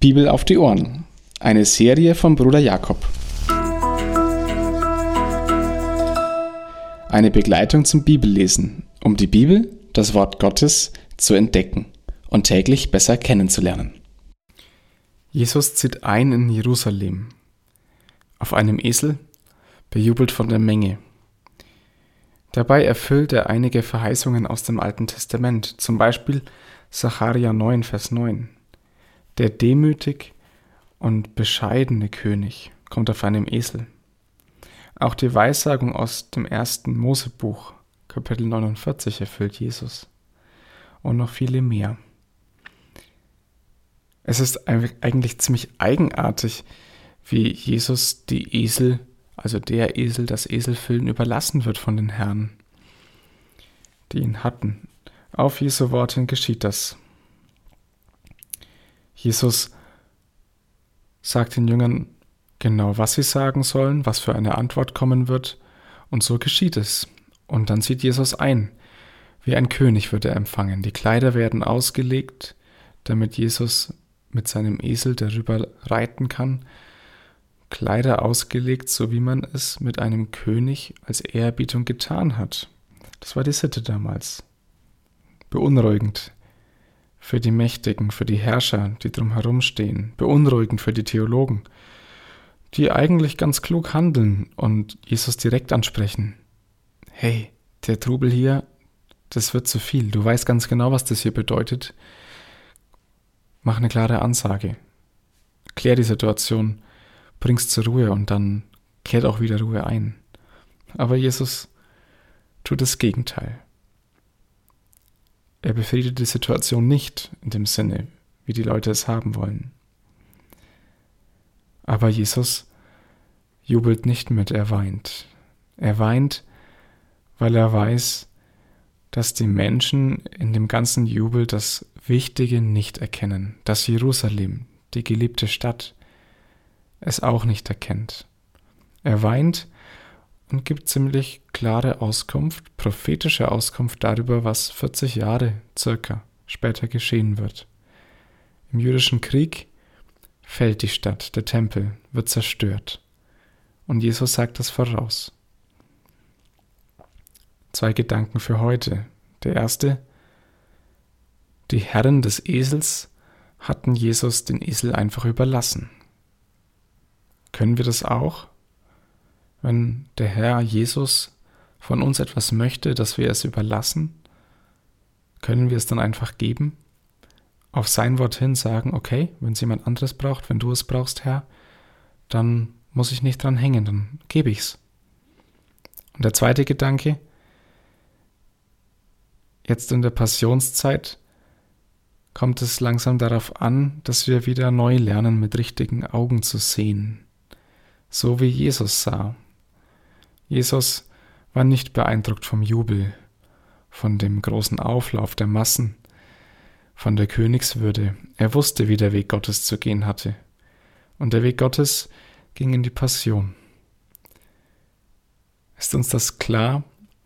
Bibel auf die Ohren. Eine Serie von Bruder Jakob. Eine Begleitung zum Bibellesen, um die Bibel, das Wort Gottes, zu entdecken und täglich besser kennenzulernen. Jesus zieht ein in Jerusalem. Auf einem Esel, bejubelt von der Menge. Dabei erfüllt er einige Verheißungen aus dem Alten Testament, zum Beispiel Sacharja 9, Vers 9. Der demütig und bescheidene König kommt auf einem Esel. Auch die Weissagung aus dem ersten Mosebuch, Kapitel 49, erfüllt Jesus. Und noch viele mehr. Es ist eigentlich ziemlich eigenartig, wie Jesus die Esel, also der Esel, das Eselfüllen überlassen wird von den Herren, die ihn hatten. Auf Jesu Worten geschieht das. Jesus sagt den Jüngern genau, was sie sagen sollen, was für eine Antwort kommen wird, und so geschieht es. Und dann sieht Jesus ein. Wie ein König wird er empfangen. Die Kleider werden ausgelegt, damit Jesus mit seinem Esel darüber reiten kann. Kleider ausgelegt, so wie man es mit einem König als Ehrerbietung getan hat. Das war die Sitte damals. Beunruhigend für die Mächtigen, für die Herrscher, die drumherum stehen, beunruhigend für die Theologen, die eigentlich ganz klug handeln und Jesus direkt ansprechen. Hey, der Trubel hier, das wird zu viel. Du weißt ganz genau, was das hier bedeutet. Mach eine klare Ansage. Klär die Situation, bring's zur Ruhe und dann kehrt auch wieder Ruhe ein. Aber Jesus tut das Gegenteil. Er befriedet die Situation nicht in dem Sinne, wie die Leute es haben wollen. Aber Jesus jubelt nicht mit, er weint. Er weint, weil er weiß, dass die Menschen in dem ganzen Jubel das Wichtige nicht erkennen, dass Jerusalem, die geliebte Stadt, es auch nicht erkennt. Er weint, und gibt ziemlich klare Auskunft, prophetische Auskunft darüber, was 40 Jahre circa später geschehen wird. Im jüdischen Krieg fällt die Stadt, der Tempel wird zerstört. Und Jesus sagt das voraus. Zwei Gedanken für heute. Der erste, die Herren des Esels hatten Jesus den Esel einfach überlassen. Können wir das auch? Wenn der Herr Jesus von uns etwas möchte, dass wir es überlassen, können wir es dann einfach geben, auf sein Wort hin sagen, okay, wenn es jemand anderes braucht, wenn du es brauchst, Herr, dann muss ich nicht dran hängen, dann gebe ich's. Und der zweite Gedanke, jetzt in der Passionszeit kommt es langsam darauf an, dass wir wieder neu lernen, mit richtigen Augen zu sehen, so wie Jesus sah. Jesus war nicht beeindruckt vom Jubel, von dem großen Auflauf der Massen, von der Königswürde. Er wusste, wie der Weg Gottes zu gehen hatte. Und der Weg Gottes ging in die Passion. Ist uns das klar,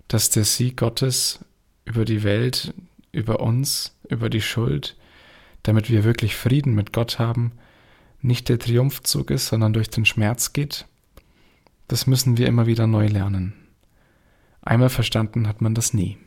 dass der Sieg Gottes über die Welt, über uns, über die Schuld, damit wir wirklich Frieden mit Gott haben, nicht der Triumphzug ist, sondern durch den Schmerz geht? Das müssen wir immer wieder neu lernen. Einmal verstanden hat man das nie.